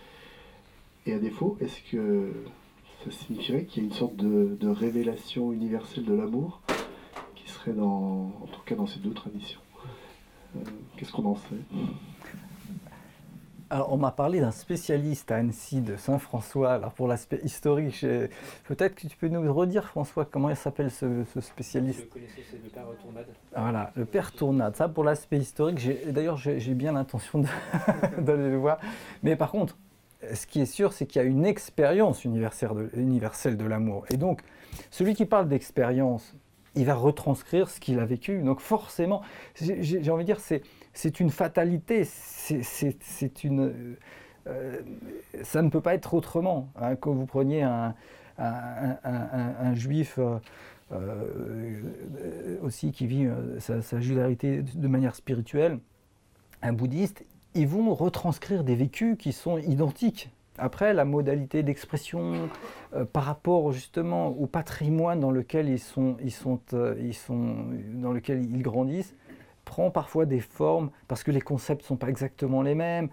Et à défaut, est-ce que ça signifierait qu'il y a une sorte de, de révélation universelle de l'amour qui serait dans, en tout cas dans ces deux traditions? Qu'est-ce qu'on en sait? Alors, on m'a parlé d'un spécialiste à Annecy de Saint-François. Alors, pour l'aspect historique, peut-être que tu peux nous redire, François, comment il s'appelle ce, spécialiste? C'est le père Tournade. Voilà, le père Tournade. Ça, pour l'aspect historique, d'ailleurs, j'ai bien l'intention d'aller le voir. Mais par contre, ce qui est sûr, c'est qu'il y a une expérience universelle de l'amour. Et donc, celui qui parle d'expérience, il va retranscrire ce qu'il a vécu. Donc, forcément, j'ai envie de dire, c'est c'est une fatalité, c'est une, euh, ça ne peut pas être autrement. Hein, que vous preniez un, juif euh, euh, aussi qui vit sa, sa judarité de manière spirituelle, un bouddhiste, ils vont retranscrire des vécus qui sont identiques. Après, la modalité d'expression par rapport justement au patrimoine dans lequel ils sont, ils sont, ils sont, dans lequel ils grandissent, prend parfois des formes parce que les concepts ne sont pas exactement les mêmes.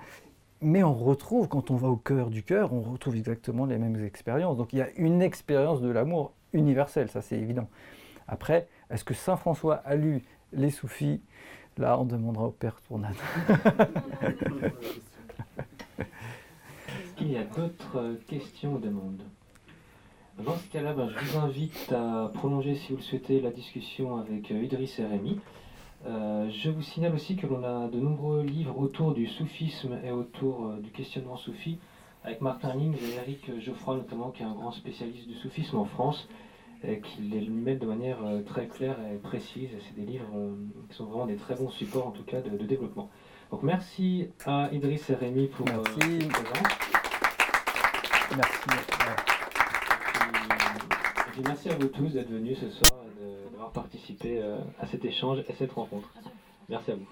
Mais on retrouve, quand on va au cœur du cœur, on retrouve exactement les mêmes expériences. Donc il y a une expérience de l'amour universelle, ça c'est évident. Après, est-ce que Saint François a lu les soufis Là, on demandera au Père Tournade. Est-ce qu'il y a d'autres questions ou demandes? Dans ce cas-là, ben, je vous invite à prolonger, si vous le souhaitez, la discussion avec euh, Idriss et Rémi. Euh, je vous signale aussi que l'on a de nombreux livres autour du soufisme et autour euh, du questionnement soufi, avec Martin Ling et Eric Geoffroy notamment, qui est un grand spécialiste du soufisme en France, et qui les met de manière euh, très claire et précise. c'est des livres qui sont vraiment des très bons supports en tout cas de, développement. Donc merci à Idriss et Rémi pour merci. présence. Merci. Et merci à vous tous d'être venus ce soir participer euh, à cet échange et cette rencontre. Merci à vous.